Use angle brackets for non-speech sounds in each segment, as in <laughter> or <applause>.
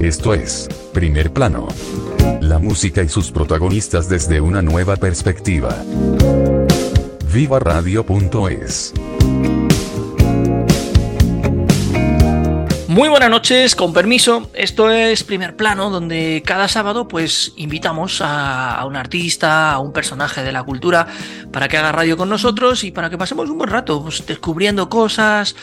Esto es Primer Plano. La música y sus protagonistas desde una nueva perspectiva. Viva Radio.es Muy buenas noches, con permiso. Esto es Primer Plano, donde cada sábado pues invitamos a, un artista, a un personaje de la cultura, para que haga radio con nosotros y para que pasemos un buen rato, pues, descubriendo cosas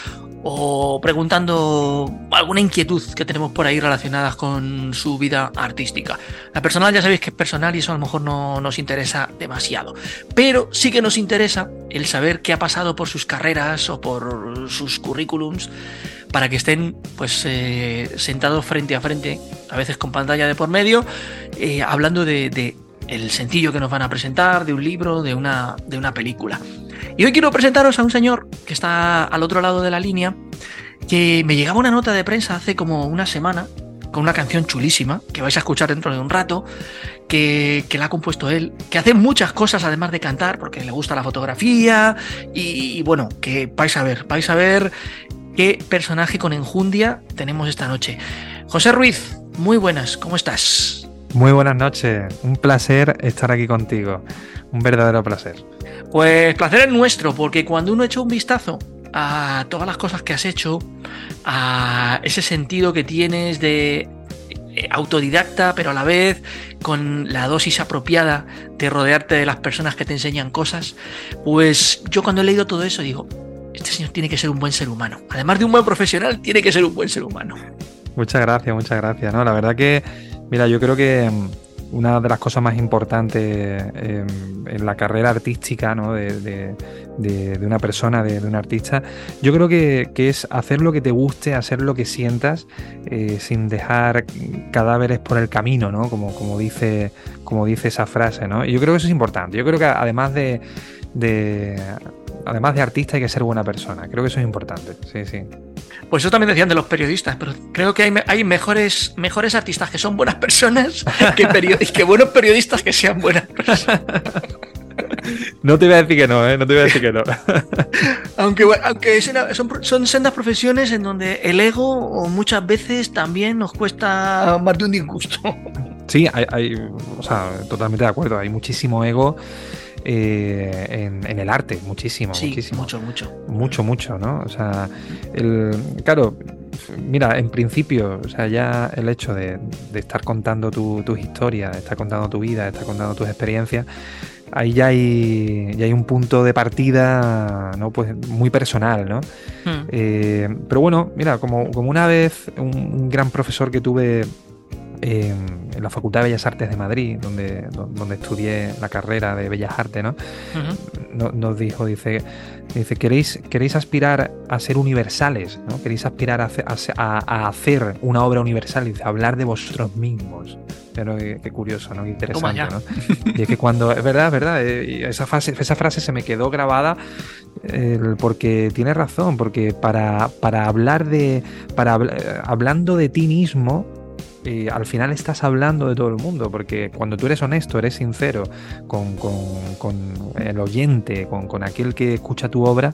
o preguntando alguna inquietud que tenemos por ahí relacionadas con su vida artística. La personal ya sabéis que es personal y eso a lo mejor no nos interesa demasiado, pero sí que nos interesa el saber qué ha pasado por sus carreras o por sus currículums para que estén pues eh, sentados frente a frente, a veces con pantalla de por medio, eh, hablando de, de, el sencillo que nos van a presentar, de un libro, de una, de una película. Y hoy quiero presentaros a un señor que está al otro lado de la línea, que me llegaba una nota de prensa hace como una semana con una canción chulísima que vais a escuchar dentro de un rato, que, que, la ha compuesto él, que hace muchas cosas además de cantar, porque le gusta la fotografía y, y bueno, que vais a ver, vais a ver qué personaje con enjundia tenemos esta noche. José Ruiz, muy buenas, ¿cómo estás? Muy buenas noches, un placer estar aquí contigo, un verdadero placer. Pues placer es nuestro, porque cuando uno echa un vistazo a todas las cosas que has hecho, a ese sentido que tienes de autodidacta, pero a la vez con la dosis apropiada de rodearte de las personas que te enseñan cosas, pues yo cuando he leído todo eso digo, este señor tiene que ser un buen ser humano. Además de un buen profesional, tiene que ser un buen ser humano. Muchas gracias, muchas gracias. No, la verdad que, mira, yo creo que una de las cosas más importantes eh, en la carrera artística ¿no? de, de, de, de, una persona, de, un artista, yo creo que, que, es hacer lo que te guste, hacer lo que sientas, eh, sin dejar cadáveres por el camino, ¿no? Como, como, dice, como dice esa frase, ¿no? Y yo creo que eso es importante. Yo creo que además de, además de artista hay que ser buena persona. Creo que eso es importante. Sí, sí. Pues eso también decían de los periodistas, pero creo que hay, hay mejores, mejores artistas que son buenas personas que, <laughs> que buenos periodistas que sean buenas personas. No te voy a decir que no, ¿eh? No te voy a decir que no. <laughs> aunque aunque son, son sendas profesiones en donde el ego muchas veces también nos cuesta más de un disgusto. Sí, hay, hay o sea, totalmente de acuerdo. Hay muchísimo ego eh, en, en, el arte, muchísimo, sí, muchísimo. Mucho, mucho. Mucho, mucho, ¿no? O sea, el, claro, mira, en principio, o sea, ya el hecho de, de estar contando tus tu historias, de estar contando tu vida, de estar contando tus experiencias, ahí ya hay, ya hay un punto de partida ¿no? pues muy personal, ¿no? Hmm. Eh, pero bueno, mira, como, como una vez un, un gran profesor que tuve eh, en la Facultad de Bellas Artes de Madrid, donde, donde estudié la carrera de Bellas Artes, ¿no? Uh -huh. nos, nos dijo, dice, dice ¿queréis, queréis aspirar a ser universales, ¿no? Queréis aspirar a, a, a hacer una obra universal, dice, hablar de vosotros mismos. Pero qué, qué curioso, ¿no? Qué interesante, ¿no? <laughs> Y es que cuando, es verdad, es verdad, eh, esa, frase, esa frase se me quedó grabada eh, porque tiene razón, porque para, para hablar de, para hablando de ti mismo, eh, al final estás hablando de todo el mundo, porque cuando tú eres honesto, eres sincero con, con, con el oyente, con, con, aquel que escucha tu obra,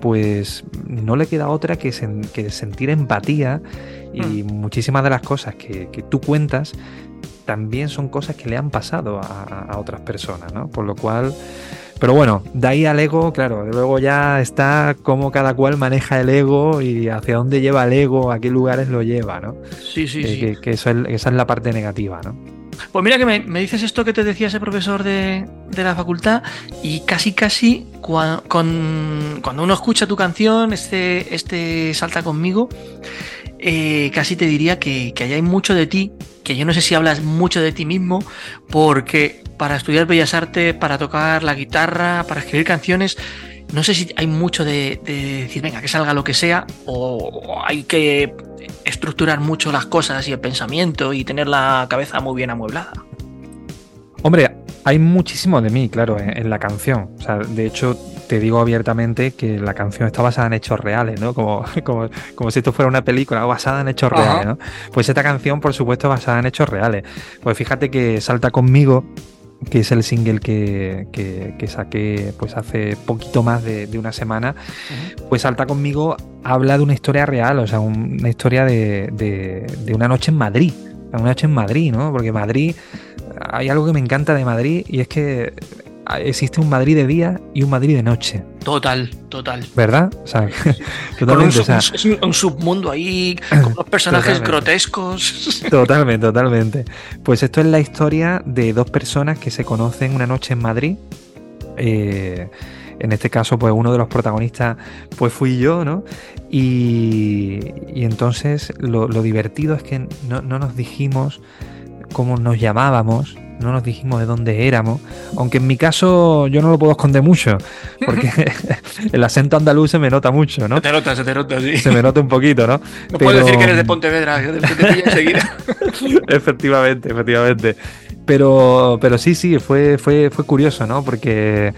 pues no le queda otra que, sen, que sentir empatía y mm. muchísimas de las cosas que, que, tú cuentas también son cosas que le han pasado a, a otras personas, ¿no? Por lo cual... Pero bueno, de ahí al ego, claro, luego ya está cómo cada cual maneja el ego y hacia dónde lleva el ego, a qué lugares lo lleva, ¿no? Sí, sí, que, sí. Que, que eso es, esa es la parte negativa, ¿no? Pues mira que me, me, dices esto que te decía ese profesor de, de la facultad y casi casi cuando uno escucha tu canción, este, este salta conmigo, eh, casi te diría que, que ahí hay mucho de ti, que yo no sé si hablas mucho de ti mismo, porque para estudiar Bellas Artes, para tocar la guitarra, para escribir canciones, no sé si hay mucho de, de decir, venga, que salga lo que sea, o, o hay que estructurar mucho las cosas y el pensamiento y tener la cabeza muy bien amueblada. Hombre, hay muchísimo de mí, claro, en, la canción. O sea, de hecho, te digo abiertamente que la canción está basada en hechos reales, ¿no? Como, <laughs> como, como si esto fuera una película basada en hechos reales, ¿no? Pues esta canción, por supuesto, basada en hechos reales. Pues fíjate que Salta conmigo, que es el single que, que, saqué pues hace poquito más de, una semana, pues Salta conmigo habla de una historia real, o sea, una historia de, de, de una noche en Madrid. Una noche en Madrid, ¿no? Porque Madrid hay algo que me encanta de Madrid y es que existe un Madrid de día y un Madrid de noche. Total, total. ¿Verdad? O sea, <laughs> totalmente. es un, submundo ahí con unos <clears throat> personajes grotescos. <laughs> Totalmente, totalmente. Pues esto es la historia de dos personas que se conocen una noche en Madrid. Eh, en este caso, pues uno de los protagonistas, pues fui yo, ¿no? Y, entonces lo, divertido es que no, no nos dijimos cómo nos llamábamos, no nos dijimos de dónde éramos, aunque en mi caso yo no lo puedo esconder mucho, porque <laughs> el acento andaluz se me nota mucho, ¿no? Se te nota, se te nota, sí. Se me nota un poquito, ¿no? No puedo decir que eres de Pontevedra, que te enseguida. <laughs> efectivamente, efectivamente. Pero, pero sí, sí, fue, fue, fue curioso, ¿no? Porque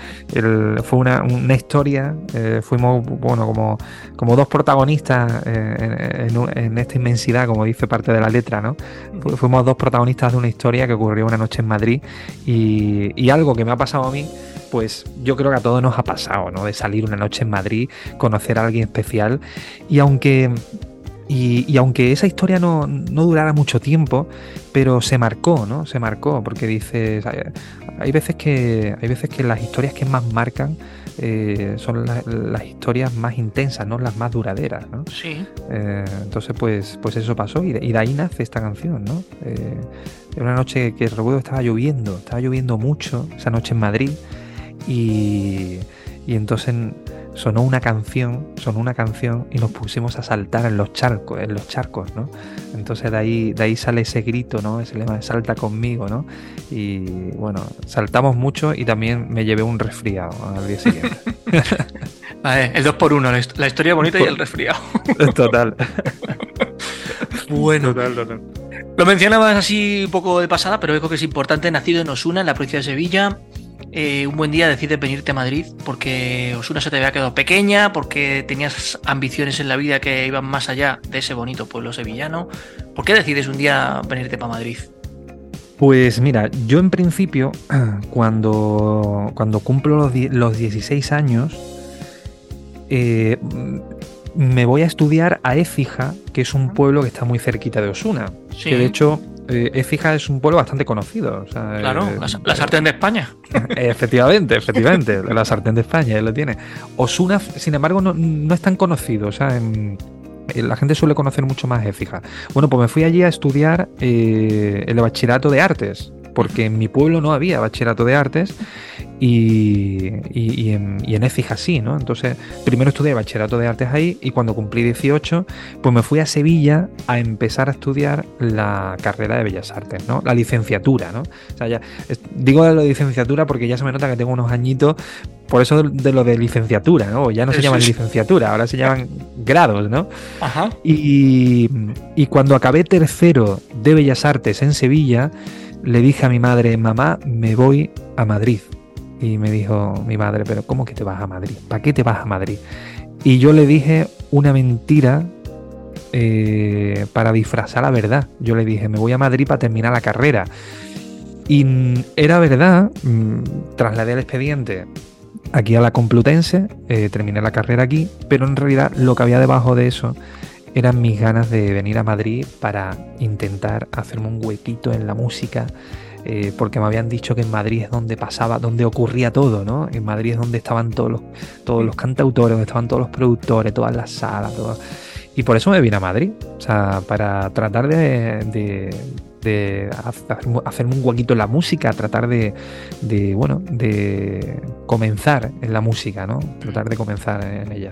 fue una, una historia, eh, fuimos, bueno, como, como dos protagonistas eh, en, esta inmensidad, como dice parte de la letra, ¿no? Fuimos dos protagonistas de una historia que ocurrió una noche en Madrid y, y algo que me ha pasado a mí, pues yo creo que a todos nos ha pasado, ¿no? De salir una noche en Madrid, conocer a alguien especial y aunque y, aunque esa historia no, durara mucho tiempo, pero se marcó, ¿no? Se marcó, porque dices, hay, veces que hay veces que las historias que más marcan eh, son las historias más intensas, ¿no? Las más duraderas, ¿no? Sí. Eh, entonces, pues, pues eso pasó y de, ahí nace esta canción, ¿no? Eh, una noche que recuerdo estaba lloviendo, estaba lloviendo mucho esa noche en Madrid y, y entonces sonó una canción, sonó una canción y nos pusimos a saltar en los charcos, en los charcos, ¿no? Entonces de ahí, de ahí sale ese grito, ¿no? Ese lema de salta conmigo, ¿no? Y bueno, saltamos mucho y también me llevé un resfriado al día siguiente. vale, <laughs> el 2 por 1 la historia bonita y el resfriado. <laughs> total. bueno. Lo mencionabas así un poco de pasada, pero creo que es importante. Nacido en Osuna, en la provincia de Sevilla, eh, un buen día decides venirte a Madrid porque Osuna se te había quedado pequeña, porque tenías ambiciones en la vida que iban más allá de ese bonito pueblo sevillano. ¿Por qué decides un día venirte para Madrid? Pues mira, yo en principio, <clears throat> cuando, cuando cumplo los, los 16 años, eh, me voy a estudiar a Écija, que es un pueblo que está muy cerquita de Osuna. Que de hecho eh, Écija es un pueblo bastante conocido. claro, eh, la, sartén de España. <laughs> efectivamente, efectivamente, la sartén de España, él lo tiene. Osuna, sin embargo, no, es tan conocido. O sea, la gente suele conocer mucho más Écija. Bueno, pues me fui allí a estudiar eh, el bachillerato de artes, porque en mi pueblo no había bachillerato de artes y, y, en, y Écija sí, ¿no? Entonces, primero estudié bachillerato de artes ahí y cuando cumplí 18, pues me fui a Sevilla a empezar a estudiar la carrera de Bellas Artes, ¿no? La licenciatura, ¿no? O sea, ya, digo de la licenciatura porque ya se me nota que tengo unos añitos, por eso de, lo de licenciatura, ¿no? Ya no se llaman licenciatura, ahora se llaman grados, ¿no? Ajá. Y, y cuando acabé tercero de Bellas Artes en Sevilla, le dije a mi madre, mamá, me voy a Madrid. Y me dijo mi madre, pero ¿cómo que te vas a Madrid? ¿Para qué te vas a Madrid? Y yo le dije una mentira eh, para disfrazar la verdad. Yo le dije, me voy a Madrid para terminar la carrera. Y era verdad, mm, trasladé el expediente aquí a la Complutense, eh, terminé la carrera aquí, pero en realidad lo que había debajo de eso eran mis ganas de venir a Madrid para intentar hacerme un huequito en la música eh, porque me habían dicho que en Madrid es donde pasaba, donde ocurría todo, ¿no? En Madrid es donde estaban todos los, todos los cantautores, donde estaban todos los productores, todas las salas, todo. Y por eso me vine a Madrid, o sea, para tratar de, de, hacerme un huequito en la música, tratar de, de, bueno, de comenzar en la música, ¿no? Tratar de comenzar en ella.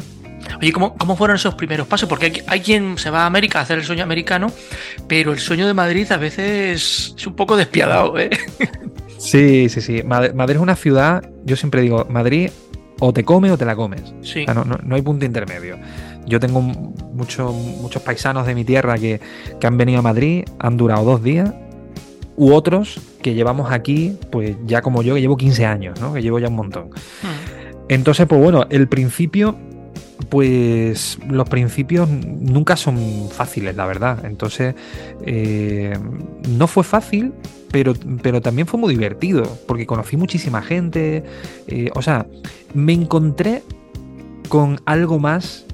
Oye, ¿cómo, ¿cómo, fueron esos primeros pasos? Porque hay, quien se va a América a hacer el sueño americano, pero el sueño de Madrid a veces es un poco despiadado, ¿eh? <laughs> Sí, sí, sí. Madrid, es una ciudad, yo siempre digo, Madrid o te come o te la comes. Sí. no, no, hay punto intermedio. Yo tengo muchos muchos paisanos de mi tierra que, que han venido a Madrid, han durado dos días, u otros que llevamos aquí, pues ya como yo, que llevo 15 años, ¿no? Que llevo ya un montón. Hmm. Entonces, pues bueno, el principio, pues los principios nunca son fáciles, la verdad. Entonces, eh, no fue fácil, pero, pero también fue muy divertido, porque conocí muchísima gente. eh, o sea, me encontré con algo más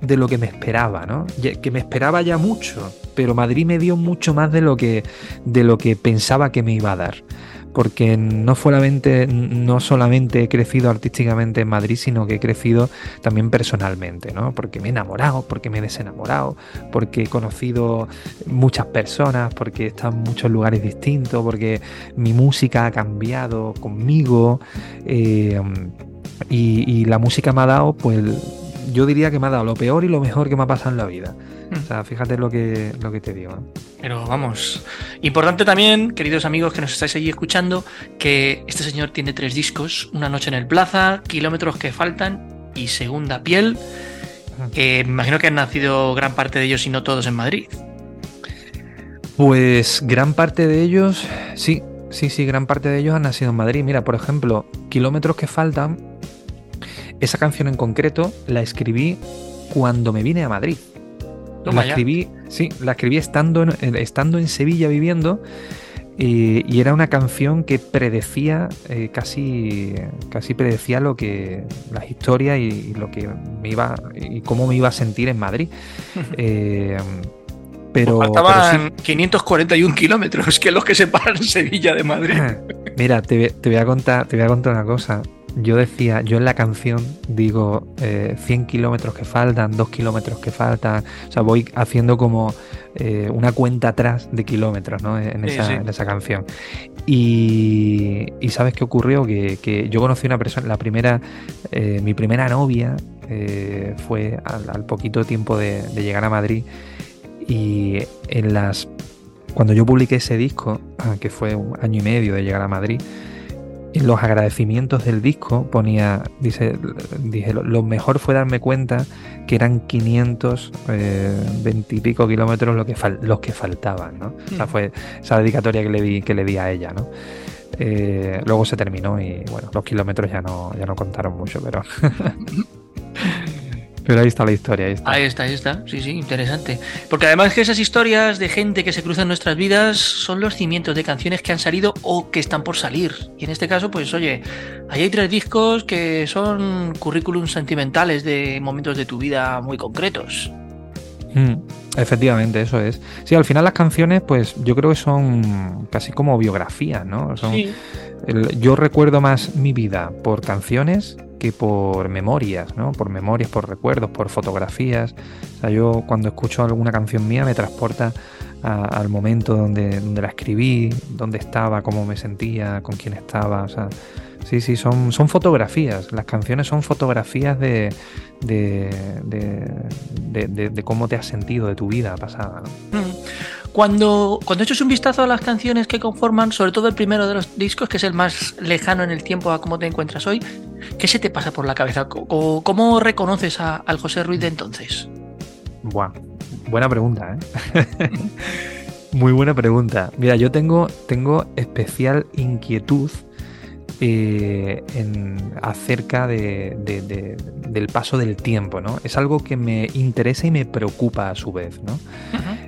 de lo que me esperaba, ¿no? Que me esperaba ya mucho, pero Madrid me dio mucho más de lo que, de lo que pensaba que me iba a dar. Porque no solamente, no solamente he crecido artísticamente en Madrid, sino que he crecido también personalmente, ¿no? Porque me he enamorado, porque me he desenamorado, porque he conocido muchas personas, porque he estado en muchos lugares distintos, porque mi música ha cambiado conmigo. eh, y, y la música me ha dado, pues, yo diría que me ha dado lo peor y lo mejor que me ha pasado en la vida. O sea, fíjate lo que, lo que te digo. ¿eh? Pero vamos, importante también, queridos amigos que nos estáis allí escuchando, que este señor tiene tres discos, Una noche en el Plaza, Kilómetros que faltan y Segunda Piel, que me imagino que han nacido gran parte de ellos y no todos en Madrid. Pues gran parte de ellos, sí, sí, sí, gran parte de ellos han nacido en Madrid. Mira, por ejemplo, Kilómetros que faltan, esa canción en concreto la escribí cuando me vine a Madrid. Toma la ya. escribí, sí, la escribí estando en, en- estando en Sevilla viviendo eh, y era una canción que predecía eh, casi, casi predecía lo que las historias y, y lo que me iba y cómo me iba a sentir en Madrid. Eh, pero, Pues pero sí, Faltaban 541 kilómetros, que es los que separan Sevilla de Madrid. <laughs> Mira, te, te voy a contar, te voy a contar una cosa. Yo decía, yo en la canción digo eh, 100 kilómetros que faltan, 2 kilómetros que faltan. O sea, voy haciendo como eh, una cuenta atrás de kilómetros, ¿no? En esa, sí. en esa canción. Y, y ¿sabes qué ocurrió? Que, que yo conocí una persona, la primera, eh, mi primera novia eh, fue al, al poquito tiempo de, de llegar a Madrid. Y en las cuando yo publiqué ese disco, ah, que fue un año y medio de llegar a Madrid, en los agradecimientos del disco ponía, dice, dije, lo, mejor fue darme cuenta que eran 500, eh, 20 y pico kilómetros lo que los que faltaban, ¿no? O sea, Mm. fue esa dedicatoria que le di, que le a ella, ¿no? Eh, luego se terminó y bueno, los kilómetros ya no, ya no contaron mucho, pero. <laughs> pero ahí está la historia, ahí está. Ahí está, ahí está. Sí, sí, interesante. Porque además que esas historias de gente que se cruza en nuestras vidas son los cimientos de canciones que han salido o que están por salir. Y en este caso, pues oye, ahí hay tres discos que son currículums sentimentales de momentos de tu vida muy concretos. Mm, efectivamente, eso es. Sí, al final las canciones, pues yo creo que son casi como biografías, ¿no? Son, Sí. el- yo recuerdo más mi vida por canciones que por memorias, ¿no? Por memorias, por recuerdos, por fotografías. O sea, yo cuando escucho alguna canción mía me transporta a- al momento donde, donde la escribí, dónde estaba, cómo me sentía, con quién estaba. O sea, sí, sí, son, son fotografías. Las canciones son fotografías de, de, de, de- de- de cómo te has sentido, de tu vida pasada. ¿no? Mm. Cuando, cuando echas un vistazo a las canciones que conforman, sobre todo el primero de los discos, que es el más lejano en el tiempo a cómo te encuentras hoy, ¿qué se te pasa por la cabeza? Co- ¿Cómo reconoces a- al José Ruiz de entonces? Buah, buena pregunta, ¿eh? <laughs> Muy buena pregunta. Mira, yo tengo, tengo especial inquietud eh, en, acerca de- de- de- del paso del tiempo, ¿no? Es algo que me interesa y me preocupa a su vez, ¿no?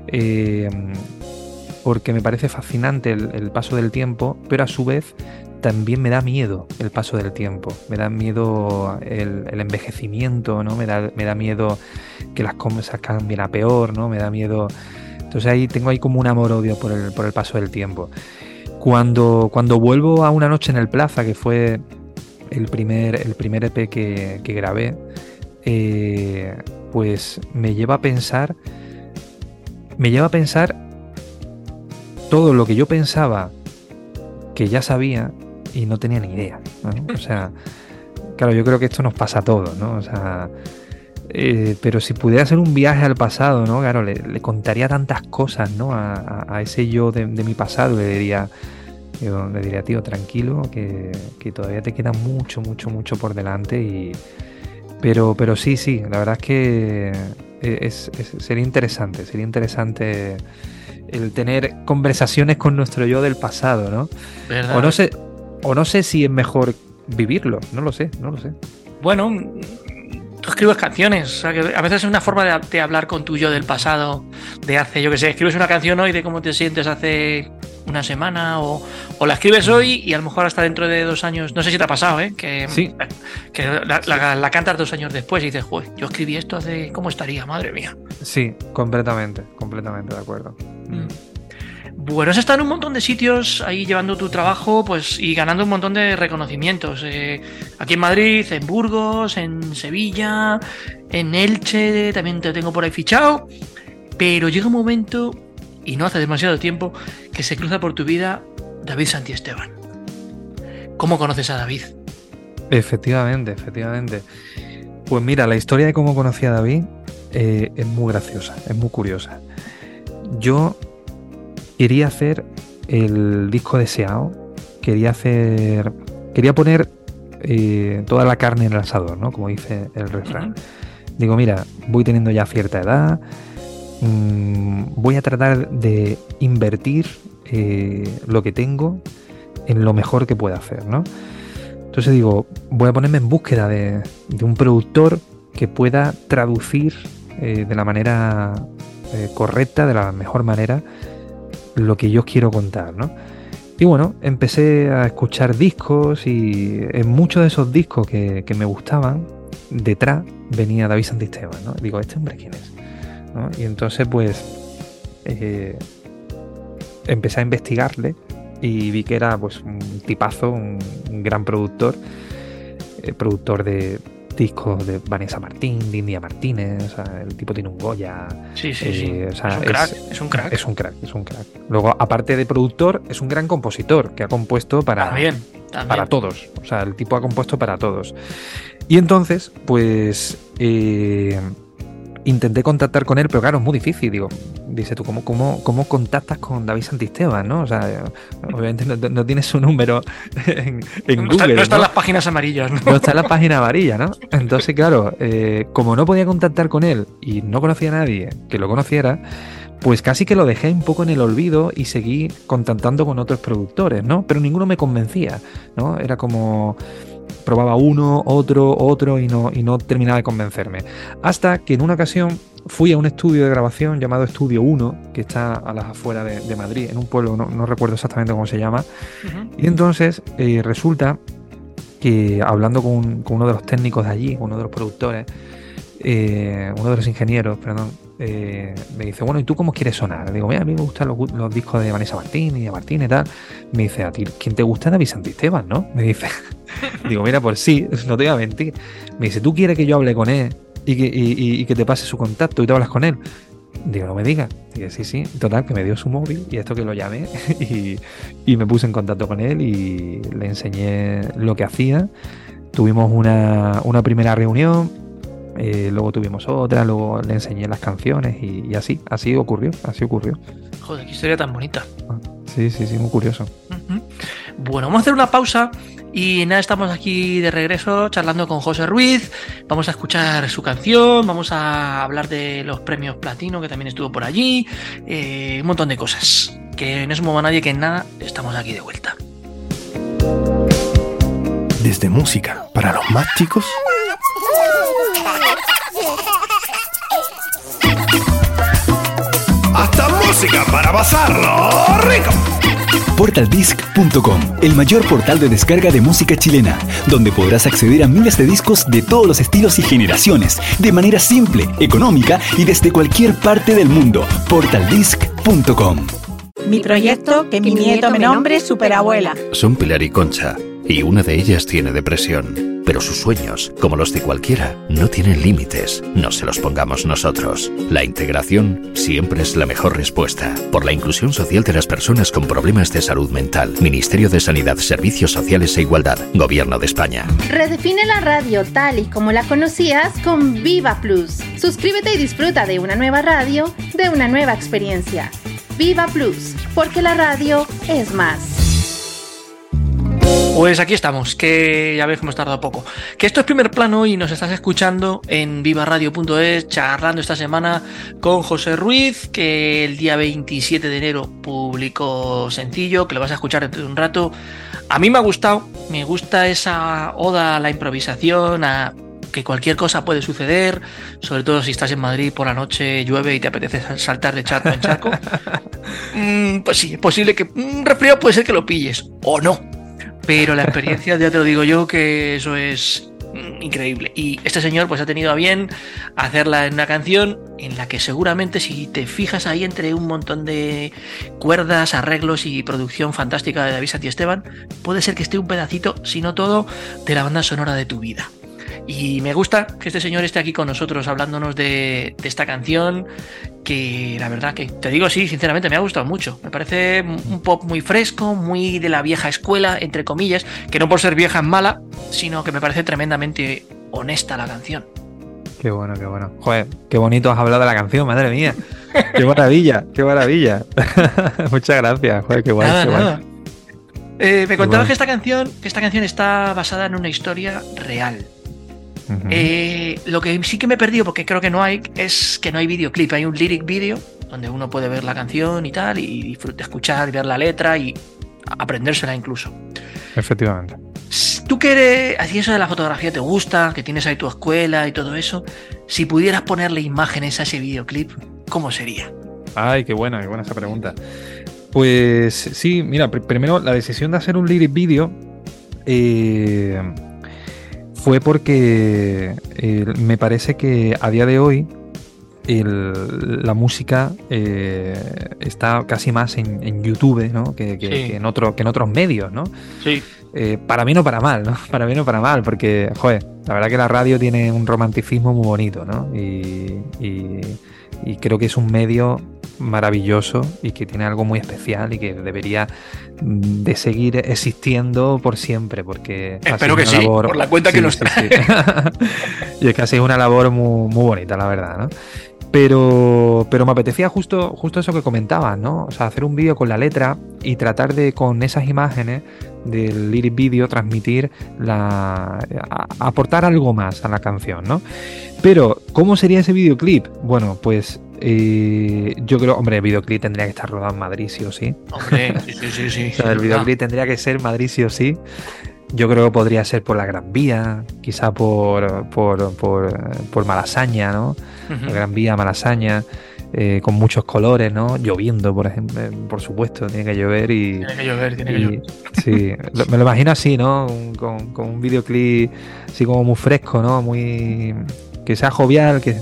Eh, porque me parece fascinante el, el paso del tiempo, pero a su vez también me da miedo el paso del tiempo. Me da miedo el, el envejecimiento, ¿no? Me da, me da miedo que las cosas cambien a peor, ¿no? Me da miedo. Entonces ahí tengo ahí como un amor-odio por el, por el paso del tiempo. Cuando, cuando vuelvo a una noche en el Plaza, que fue el primer, el primer EP que, grabé, eh, pues me lleva a pensar. Me lleva a pensar todo lo que yo pensaba que ya sabía y no tenía ni idea. O sea, claro, yo creo que esto nos pasa a todos, ¿no? O sea, eh, pero si pudiera hacer un viaje al pasado, ¿no? Claro, le, le contaría tantas cosas, ¿no? A, a- a ese yo de, de mi pasado, le diría, yo le diría, tío, tranquilo, que, que todavía te queda mucho, mucho, mucho por delante y, Pero, pero sí, sí, la verdad es que es, sería interesante, sería interesante el tener conversaciones con nuestro yo del pasado, ¿no? O no sé, o no sé si es mejor vivirlo, no lo sé, no lo sé. Bueno, tú escribes canciones, o sea, que a veces es una forma de, hablar con tu yo del pasado, de hace, yo que sé, escribes una canción hoy de cómo te sientes hace una semana o, la escribes hoy y a lo mejor hasta dentro de dos años, no sé si te ha pasado, ¿eh? Que, sí. que la, cantas dos años después y dices, joder, yo escribí esto hace, ¿cómo estaría? Madre mía. Sí, completamente, completamente de acuerdo. Mm. Bueno, has estado en un montón de sitios ahí llevando tu trabajo pues, y ganando un montón de reconocimientos. Eh, aquí en Madrid, en Burgos, en Sevilla, en Elche, también te tengo por ahí fichado. Pero llega un momento, y no hace demasiado tiempo, que se cruza por tu vida David Santiesteban. ¿Cómo conoces a David? Efectivamente, efectivamente. Pues mira, la historia de cómo conocí a David eh, es muy graciosa, es muy curiosa. Yo quería hacer el disco deseado, quería hacer, quería poner eh, toda la carne en el asador, ¿no? Como dice el refrán. Digo, mira, voy teniendo ya cierta edad, mm, voy a tratar de invertir eh, lo que tengo en lo mejor que pueda hacer, ¿no? Entonces digo, voy a ponerme en búsqueda de, un productor que pueda traducir eh, de la manera correcta, de la mejor manera, lo que yo quiero contar, ¿no? Y bueno, empecé a escuchar discos y en muchos de esos discos que, me gustaban, detrás venía David Santisteban, ¿no? Digo, ¿este hombre quién es? Y entonces pues eh, empecé a investigarle y vi que era pues un tipazo, un, gran productor, eh, productor de, discos de Vanessa Martín, de India Martínez, o sea, el tipo tiene un Goya. Sí, sí, sí. Eh, es, un crack, es, un crack, es un crack. Es un crack, Luego, aparte de productor, es un gran compositor que ha compuesto para, para todos. O sea, el tipo ha compuesto para todos. Y entonces, pues. Eh, intenté contactar con él, pero claro, es muy difícil. Digo, dice tú, ¿cómo, cómo, cómo contactas con David Santisteban? ¿no? O sea, obviamente no, tienes su número <laughs> en, Google. no están las páginas amarillas, ¿no? No está en la página amarilla, ¿no? Entonces, claro, eh, como no podía contactar con él y no conocía a nadie que lo conociera, pues casi que lo dejé un poco en el olvido y seguí contactando con otros productores, ¿no? Pero ninguno me convencía, ¿no? Era como probaba uno, otro, otro y no, y no terminaba de convencerme. Hasta que en una ocasión fui a un estudio de grabación llamado Estudio 1, que está a las afueras de, Madrid, en un pueblo, no, recuerdo exactamente cómo se llama. Y entonces eh, resulta que hablando con, uno de los técnicos de allí, uno de los productores, eh, uno de los ingenieros, perdón, eh, me dice, bueno, ¿y tú cómo quieres sonar? Digo, mira, a mí me gustan los, discos de Vanessa Martín y de Martín y tal. Me dice, a ti, ¿quién te gusta? David Santisteban, ¿no? Me dice, <laughs> digo, mira, pues sí, no te voy a mentir. Me dice, ¿tú quieres que yo hable con él y que, y, que te pase su contacto y te hablas con él? Digo, no me digas. Digo, sí, sí. Total, que me dio su móvil y esto que lo llamé <laughs> y, y me puse en contacto con él y le enseñé lo que hacía. Tuvimos una, una primera reunión, eh, luego tuvimos otra, luego le enseñé las canciones y, así, así ocurrió, así ocurrió. Joder, qué historia tan bonita. Sí, sí, sí, muy curioso. Bueno, vamos a hacer una pausa y nada, estamos aquí de regreso charlando con José Ruiz. Vamos a escuchar su canción, vamos a hablar de los premios platino que también estuvo por allí, eh, un montón de cosas. Que no se mueva nadie, que en nada, estamos aquí de vuelta. Desde música para los más chicos música para pasarlo rico. Portaldisc.com, el mayor portal de descarga de música chilena, donde podrás acceder a miles de discos de todos los estilos y generaciones, de manera simple, económica y desde cualquier parte del mundo. Portaldisc.com. Mi proyecto, que mi nieto me nombre Superabuela. Son Pilar y Concha y una de ellas tiene depresión. Pero sus sueños, como los de cualquiera, no tienen límites. No se los pongamos nosotros. La integración siempre es la mejor respuesta. Por la inclusión social de las personas con problemas de salud mental. Ministerio de Sanidad, Servicios Sociales e Igualdad. Gobierno de España. Redefine la radio tal y como la conocías con Viva Plus. Suscríbete y disfruta de una nueva radio, de una nueva experiencia. Viva Plus, porque la radio es más. Pues aquí estamos, que ya ves que hemos tardado poco. Que esto es primer plano y nos estás escuchando en vivaradio.es, charlando esta semana con José Ruiz, que el día 27 de enero publicó sencillo, que lo vas a escuchar dentro de un rato. A mí me ha gustado, me gusta esa oda a la improvisación, a que cualquier cosa puede suceder, sobre todo si estás en Madrid por la noche, llueve y te apetece saltar de charco en charco. <laughs> Mm, pues sí, es posible que un resfriado puede ser que lo pilles, o no. Pero la experiencia, ya te lo digo yo, que eso es mm, increíble. Y este señor pues ha tenido a bien hacerla en una canción en la que seguramente si te fijas ahí entre un montón de cuerdas, arreglos y producción fantástica de David Esteban, puede ser que esté un pedacito, si no todo, de la banda sonora de tu vida. Y me gusta que este señor esté aquí con nosotros hablándonos de, esta canción, que la verdad que te digo sí, sinceramente me ha gustado mucho. Me parece un pop muy fresco, muy de la vieja escuela, entre comillas, que no por ser vieja es mala, sino que me parece tremendamente honesta la canción. Qué bueno, qué bueno. Joder, qué bonito has hablado de la canción, madre mía. Qué maravilla, qué maravilla. <laughs> Muchas gracias, joder, qué guay, eh, me contabas que esta canción, que esta canción está basada en una historia real. Eh, lo que sí que me he perdido, porque creo que no hay, es que no hay videoclip. Hay un lyric video donde uno puede ver la canción y tal, y disfrutar, escuchar, y ver la letra y aprendérsela incluso. Efectivamente. Tú que eres, así eso de la fotografía te gusta, que tienes ahí tu escuela y todo eso, si pudieras ponerle imágenes a ese videoclip, ¿cómo sería? Ay, qué buena, qué buena esa pregunta. Pues sí, mira, primero la decisión de hacer un lyric video eh, fue porque eh, me parece que a día de hoy la música eh, está casi más en, YouTube ¿no? que, en otro, que en otros medios, ¿no? Sí. Eh, para mí no para mal, ¿no? <laughs> Para mí no para mal, porque, joder, la verdad que la radio tiene un romanticismo muy bonito, ¿no? y creo que es un medio maravilloso y que tiene algo muy especial y que debería mm, de seguir existiendo por siempre porque espero que sí por la cuenta que nos trae <laughs> y es que ha sido una labor muy, muy bonita la verdad ¿no? Pero, pero me apetecía justo, justo eso que comentabas, ¿no? O sea, hacer un vídeo con la letra y tratar de, con esas imágenes del lyric video, transmitir la. aportar algo más a la canción, ¿no? Pero, ¿cómo sería ese videoclip? Bueno, pues eh, yo creo, hombre, el videoclip tendría que estar rodado en Madrid, sí o sí. Hombre, <laughs> sí, sí, sí. o sea, el videoclip tendría que ser Madrid, sí o sí. Yo creo que podría ser por la Gran Vía, quizá por, por, por, Malasaña, ¿no? La Gran Vía, Malasaña, eh, con muchos colores, ¿no? Lloviendo, por ejemplo, por supuesto, tiene que llover y... Tiene que llover, tiene que llover. Sí, me lo imagino así, ¿no? Con, con un videoclip así como muy fresco, ¿no? Muy que sea jovial, que,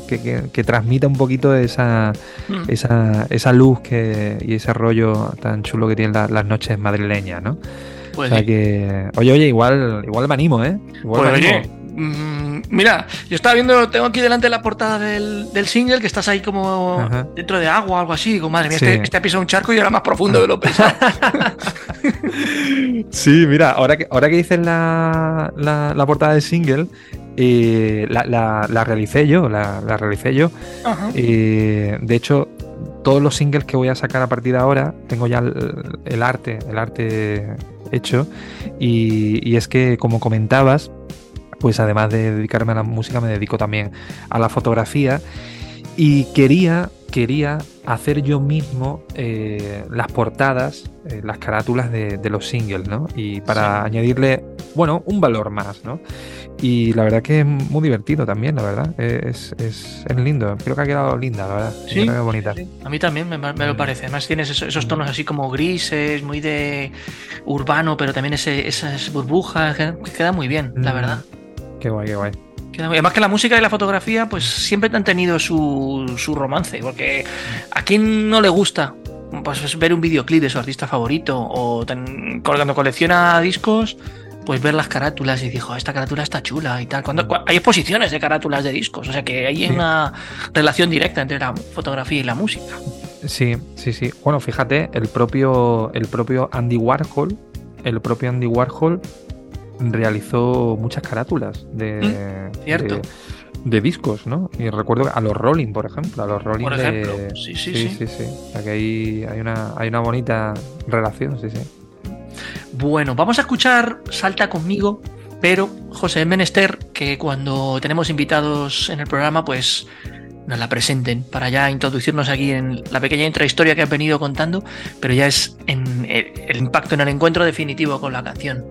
que, transmita un poquito esa, mm. esa, esa, luz que, y ese rollo tan chulo que tienen las noches madrileñas, ¿no? Pues o sea que, oye, oye, igual, igual me animo, ¿eh? Igual pues Oye, mm, mira, yo estaba viendo, tengo aquí delante la portada del, del single, que estás ahí como dentro de agua o algo así. Digo, madre mía, este, este, ha pisado un charco y era más profundo de lo pensado. <laughs> sí, mira, ahora que, ahora que dices la, la, la portada del single, la, la, realicé yo, la, realicé yo. de hecho, todos los singles que voy a sacar a partir de ahora, tengo ya el, arte, el arte hecho. Y, es que, como comentabas, pues además de dedicarme a la música, me dedico también a la fotografía. Y quería, quería hacer yo mismo eh, las portadas, eh, las carátulas de, los singles, ¿no? Y para añadirle, bueno, un valor más, ¿no? Y la verdad que es muy divertido también, la verdad. Es, es, es lindo. Creo que ha quedado linda, la verdad. Sí, bonita. A mí también me, lo parece. Además tienes esos, tonos así como grises, muy de urbano, pero también ese, esas burbujas. Que queda muy bien, la mm. verdad. Qué guay, qué guay. Además que la música y la fotografía pues siempre han tenido su, su romance, porque a quien no le gusta pues, ver un videoclip de su artista favorito o cuando colecciona discos, pues ver las carátulas y dijo, esta carátula está chula y tal. Cuando, hay exposiciones de carátulas de discos, o sea que hay una relación directa entre la fotografía y la música. Sí, sí, sí. Bueno, fíjate, el propio, el propio Andy Warhol, el propio Andy Warhol realizó muchas carátulas de, mm, cierto. De, discos, ¿no? Y recuerdo a los Rolling, por ejemplo, a los Rolling. Por ejemplo, sí, sí, sí. sí, sí. O sea que hay, hay, una, hay una bonita relación, sí, sí. Bueno, vamos a escuchar Salta conmigo, pero José Menester, que cuando tenemos invitados en el programa, pues nos la presenten para ya introducirnos aquí en la pequeña intrahistoria que has venido contando, pero ya es en el impacto en el encuentro definitivo con la canción.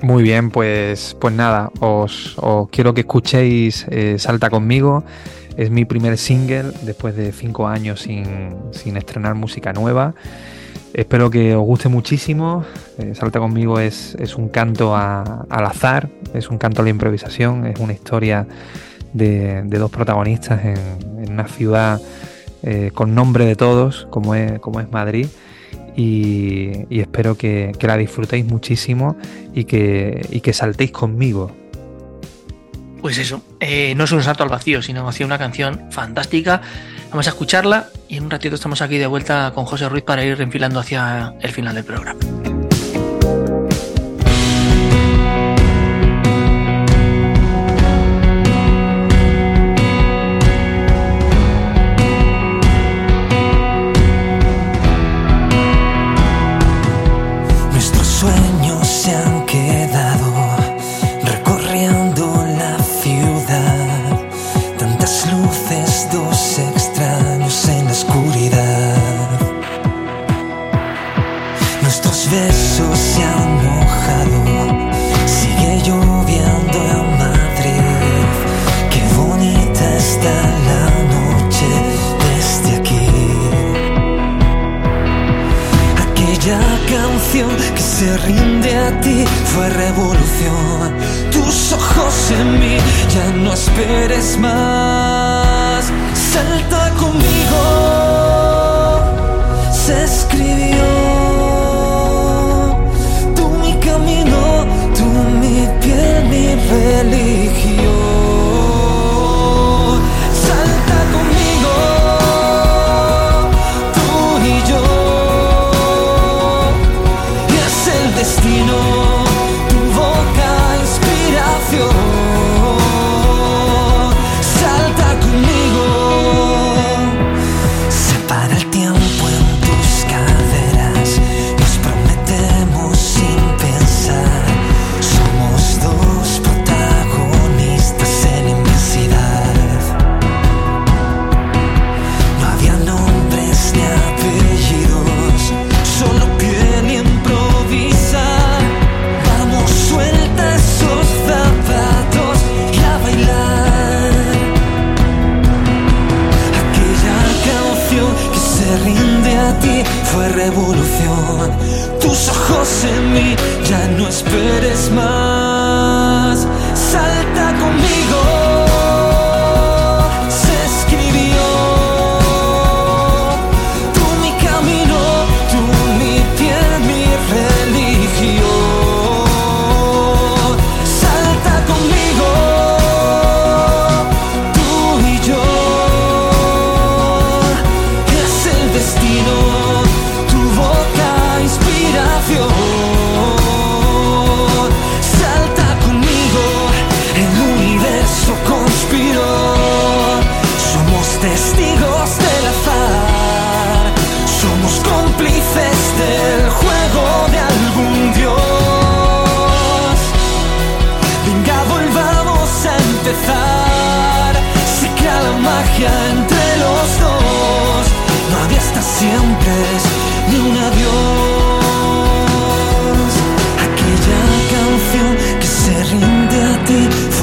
Muy bien, pues, pues nada, os, quiero que escuchéis eh, Salta conmigo. Es mi primer single después de cinco años sin, estrenar música nueva. Espero que os guste muchísimo. Eh, Salta conmigo es, un canto al azar, es un canto a la improvisación, es una historia de, dos protagonistas en, una ciudad eh, con nombre de todos, como es, como es Madrid y, espero que, la disfrutéis muchísimo y que, saltéis conmigo. Pues eso, eh, no es un salto al vacío, sino hacia una canción fantástica. Vamos a escucharla y en un ratito estamos aquí de vuelta con José Ruiz para ir enfilando hacia el final del programa.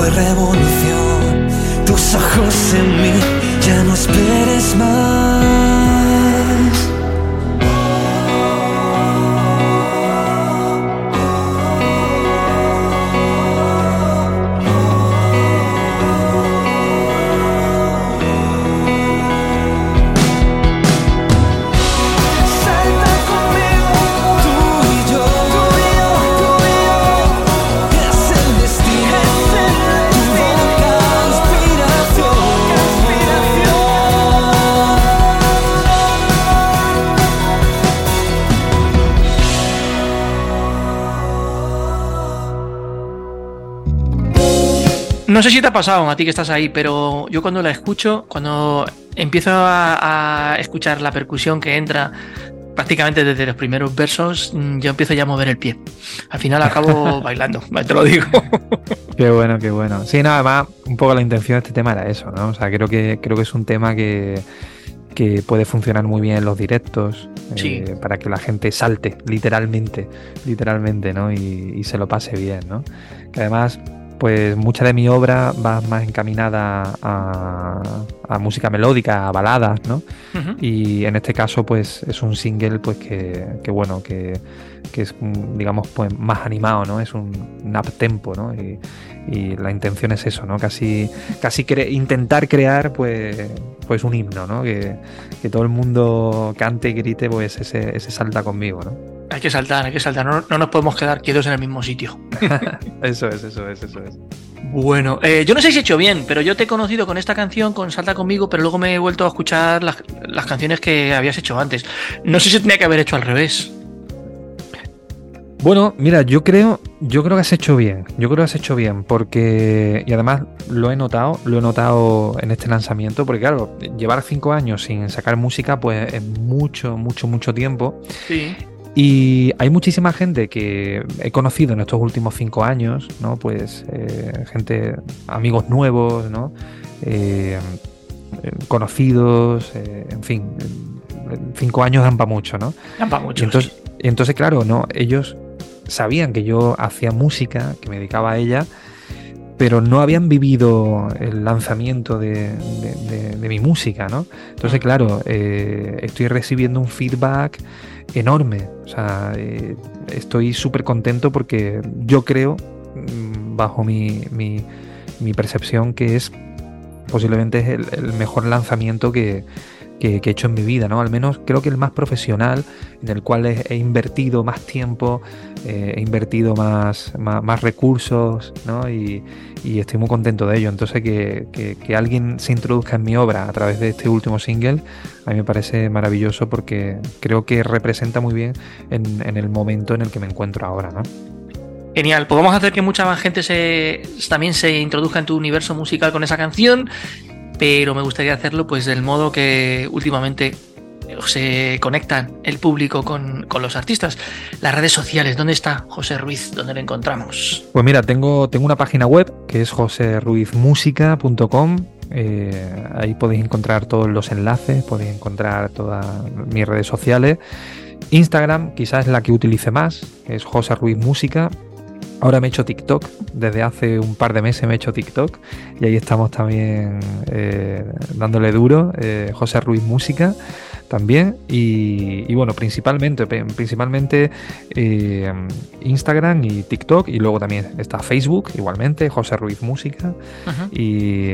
revolución. Tus ojos en mí No sé si te ha pasado a ti que estás ahí, pero yo cuando la escucho, cuando empiezo a, escuchar la percusión que entra prácticamente desde los primeros versos mm, yo empiezo ya a mover el pie. Al final acabo <laughs> bailando, te lo digo. Qué bueno, qué bueno. Sí, nada más, un poco la intención de este tema era eso, ¿no? O sea, creo que, creo que es un tema que, que puede funcionar muy bien en los directos, eh, para que la gente salte, literalmente, literalmente, ¿no? Y, y, se lo pase bien, ¿no? Que además pues mucha de mi obra va más encaminada a, música melódica, a baladas, ¿no? Y en este caso, pues es un single, pues que, bueno, que, es, digamos, pues más animado, ¿no? Es un nap tempo, ¿no? Y, la intención es eso, ¿no? Casi, casi intentar crear, pues, pues un himno, ¿no? Que, todo el mundo cante y grite, pues ese, ese salta conmigo, ¿no? Hay que saltar, hay que saltar. No, nos podemos quedar quietos en el mismo sitio. <laughs> eso es, eso es, eso es. Bueno, eh, yo no sé si he hecho bien, pero yo te he conocido con esta canción, con Salta conmigo, pero luego me he vuelto a escuchar las, canciones que habías hecho antes. No sé si tenía que haber hecho al revés. Bueno, mira, yo creo, yo creo que has hecho bien. Yo creo que has hecho bien, porque. Y además lo he notado, lo he notado en este lanzamiento, porque claro, llevar cinco años sin sacar música, pues es mucho, mucho, mucho tiempo. Sí. Y hay muchísima gente que he conocido en estos últimos cinco años, ¿no? Pues eh, gente, amigos nuevos, ¿no? Eh, conocidos, eh, en fin, cinco años dan para mucho, ¿no? Dan para mucho. Y entonces, entonces, claro, ¿no? Ellos sabían que yo hacía música, que me dedicaba a ella, pero no habían vivido el lanzamiento de, mi música, ¿no? Entonces, claro, estoy recibiendo un feedback enorme. O sea, eh, estoy súper contento porque yo creo, mm, bajo mi, mi, percepción, que es posiblemente el, mejor lanzamiento que, que, he hecho en mi vida, ¿no? Al menos creo que el más profesional, en el cual he, invertido más tiempo, eh, he invertido más, más, recursos, ¿no? Y, estoy muy contento de ello. Entonces, que, que, alguien se introduzca en mi obra a través de este último single, a mí me parece maravilloso porque creo que representa muy bien en, el momento en el que me encuentro ahora, ¿no? Genial, pues vamos a hacer que mucha más gente se, también se introduzca en tu universo musical con esa canción pero me gustaría hacerlo pues del modo que últimamente se conectan el público con, los artistas. Las redes sociales, ¿dónde está José Ruiz? ¿Dónde lo encontramos? Pues mira, tengo, tengo una página web que es joseruizmusica.com. Eh, ahí podéis encontrar todos los enlaces, podéis encontrar todas mis redes sociales. Instagram quizás es la que utilice más, es José. Ahora me he hecho TikTok, desde hace un par de meses me he hecho TikTok y ahí estamos también eh, dándole duro, eh, José Ruiz Música también y, bueno, principalmente, principalmente eh, Instagram y TikTok y luego también está Facebook igualmente, José Ruiz Música y,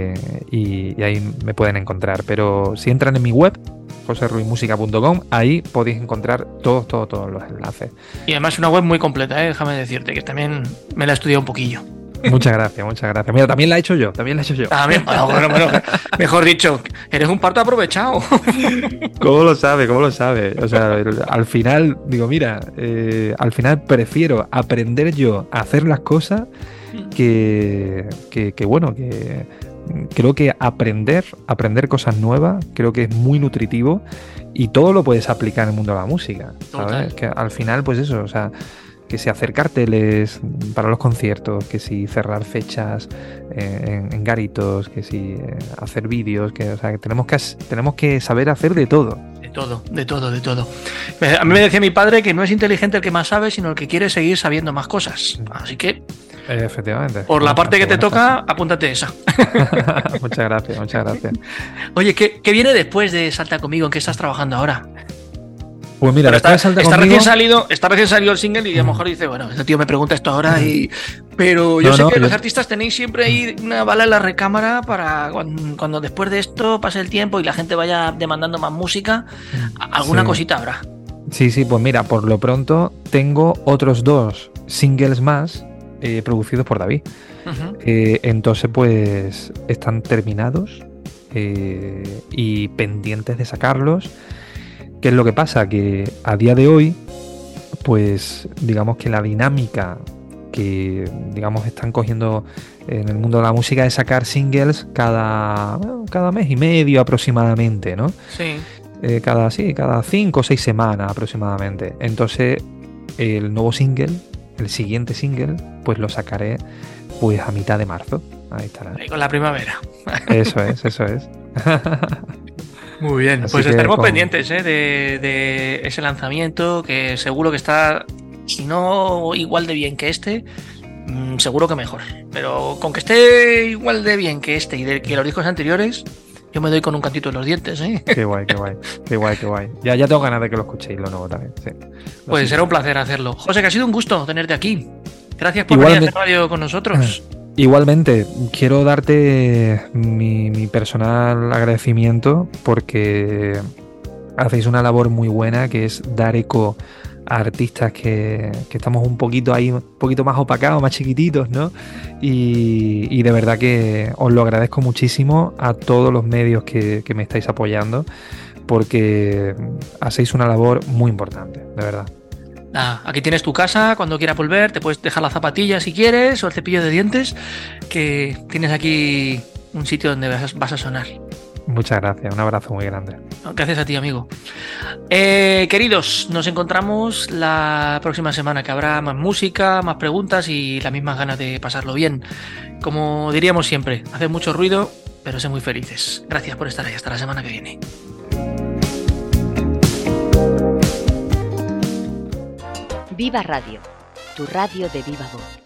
y ahí me pueden encontrar, pero si entran en mi web, joserruizmusica.com. Ahí podéis encontrar todos, todos, todos los enlaces. Y además una web muy completa, ¿eh? déjame decirte, que también me la he estudiado un poquillo. Muchas gracias, muchas gracias. Mira, también la he hecho yo, también la he hecho yo. También, bueno, mejor dicho, eres un parto aprovechado. ¿Cómo lo sabe? ¿Cómo lo sabe? O sea, al final, digo, mira, eh, al final prefiero aprender yo a hacer las cosas que, que, que bueno, que creo que aprender, aprender cosas nuevas, creo que es muy nutritivo y todo lo puedes aplicar en el mundo de la música. ¿sabes? Que al final, pues eso, o sea, que si hacer carteles para los conciertos, que si cerrar fechas eh, en, garitos, que si eh, hacer vídeos, que, o sea, que tenemos que tenemos que saber hacer de todo. De todo, de todo, de todo. A mí me decía mi padre que no es inteligente el que más sabe, sino el que quiere seguir sabiendo más cosas. Así que Efectivamente. Por la parte que te toca, apúntate esa. <laughs> muchas gracias, muchas gracias. Oye, ¿qué, viene después de Salta conmigo? ¿En qué estás trabajando ahora? Pues mira, está, recién salido, está recién salido el single y a lo mejor dice, bueno, este tío me pregunta esto ahora y. Pero yo sé que los artistas tenéis siempre ahí una bala en la recámara para cuando, después de esto pase el tiempo y la gente vaya demandando más música, alguna cosita habrá. Sí, sí, pues mira, por lo pronto tengo otros dos singles más eh, producidos por David. Eh, entonces, pues están terminados eh, y pendientes de sacarlos. ¿Qué es lo que pasa? Que a día de hoy, pues digamos que la dinámica que digamos están cogiendo en el mundo de la música es sacar singles cada, cada mes y medio aproximadamente, ¿no? Sí. cada, sí, cada cinco o seis semanas aproximadamente. Entonces, el nuevo single, el siguiente single, pues lo sacaré pues a mitad de marzo. Ahí estará. con la primavera. Eso es, eso es. <laughs> Muy bien, pues estaremos pendientes ¿eh? de, de, ese lanzamiento que seguro que está, si no igual de bien que este, mm, seguro que mejor. Pero con que esté igual de bien que este y de que los discos anteriores, yo me doy con un cantito en los dientes. ¿eh? Qué guay, qué guay, qué guay, qué guay. Ya, ya tengo ganas de que lo escuchéis lo nuevo también. Sí. pues será un placer hacerlo. José, que ha sido un gusto tenerte aquí. Gracias por venir a hacer radio con nosotros. <clears throat> Igualmente, quiero darte mi, personal agradecimiento porque hacéis una labor muy buena que es dar eco artistas que, estamos un poquito ahí, un poquito más opacados, más chiquititos, ¿no? Y, de verdad que os lo agradezco muchísimo a todos los medios que, que me estáis apoyando porque hacéis una labor muy importante, de verdad aquí tienes tu casa, cuando quieras volver, te puedes dejar la zapatilla si quieres o el cepillo de dientes, que tienes aquí un sitio donde vas a, sonar. Muchas gracias, un abrazo muy grande. Gracias a ti, amigo. Eh, queridos, nos encontramos la próxima semana que habrá más música, más preguntas y las mismas ganas de pasarlo bien. Como diríamos siempre, hace mucho ruido, pero sé muy felices. Gracias por estar ahí. Hasta la semana que viene. Viva Radio, tu radio de viva voz.